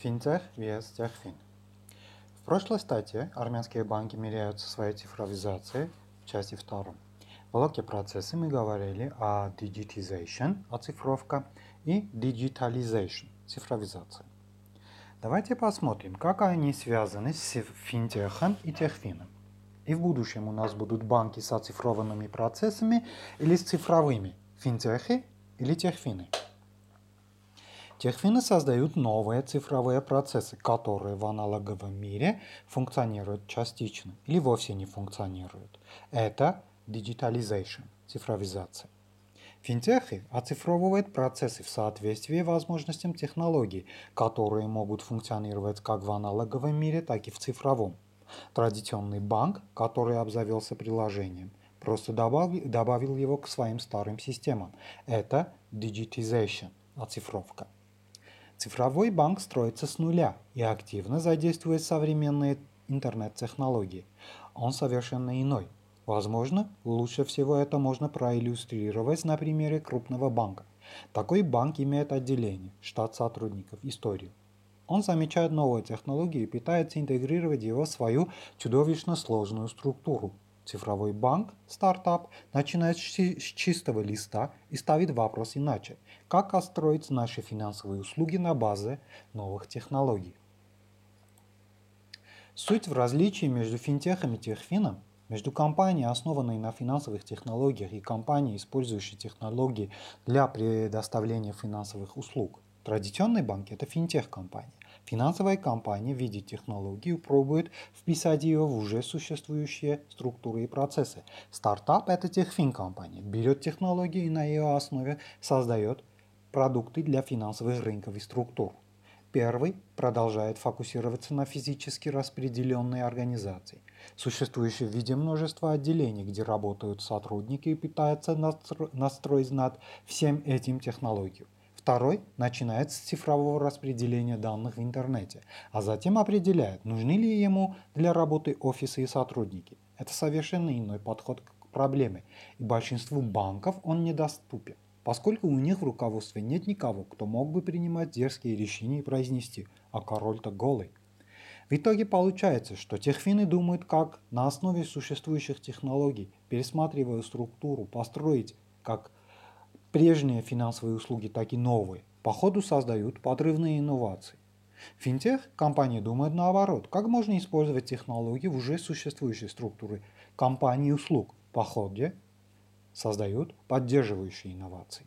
Финтех vs Техфин. В прошлой статье армянские банки меряются своей цифровизацией в части втором. В блоке процессы мы говорили о digitization, оцифровка, и digitalization, цифровизация. Давайте посмотрим, как они связаны с финтехом и техфином. И в будущем у нас будут банки с оцифрованными процессами или с цифровыми, финтехи или техфины. Техфины создают новые цифровые процессы, которые в аналоговом мире функционируют частично или вовсе не функционируют. Это digitalization, цифровизация. Финтехи оцифровывают процессы в соответствии возможностям технологий, которые могут функционировать как в аналоговом мире, так и в цифровом. Традиционный банк, который обзавелся приложением, просто добавил, добавил его к своим старым системам. Это digitization, оцифровка. Цифровой банк строится с нуля и активно задействует современные интернет-технологии. Он совершенно иной. Возможно, лучше всего это можно проиллюстрировать на примере крупного банка. Такой банк имеет отделение, штат сотрудников, историю. Он замечает новые технологии и пытается интегрировать его в свою чудовищно сложную структуру. Цифровой банк, стартап, начинает с чистого листа и ставит вопрос иначе. Как отстроить наши финансовые услуги на базе новых технологий? Суть в различии между финтехом и техфином, между компанией, основанной на финансовых технологиях, и компанией, использующей технологии для предоставления финансовых услуг. Традиционные банки – это финтех-компания. Финансовая компания видит технологию, пробует вписать ее в уже существующие структуры и процессы. Стартап – это техфин-компания, берет технологию и на ее основе создает продукты для финансовых рынков и структур. Первый продолжает фокусироваться на физически распределенной организации, существующей в виде множества отделений, где работают сотрудники и пытаются настроить над всем этим технологию. Второй начинает с цифрового распределения данных в интернете, а затем определяет, нужны ли ему для работы офисы и сотрудники. Это совершенно иной подход к проблеме, и большинству банков он недоступен поскольку у них в руководстве нет никого, кто мог бы принимать дерзкие решения и произнести «а король-то голый». В итоге получается, что техфины думают, как на основе существующих технологий, пересматривая структуру, построить как прежние финансовые услуги, так и новые. По ходу создают подрывные инновации. Финтех компании думают наоборот, как можно использовать технологии в уже существующей структуре компании услуг. По ходу создают поддерживающие инновации.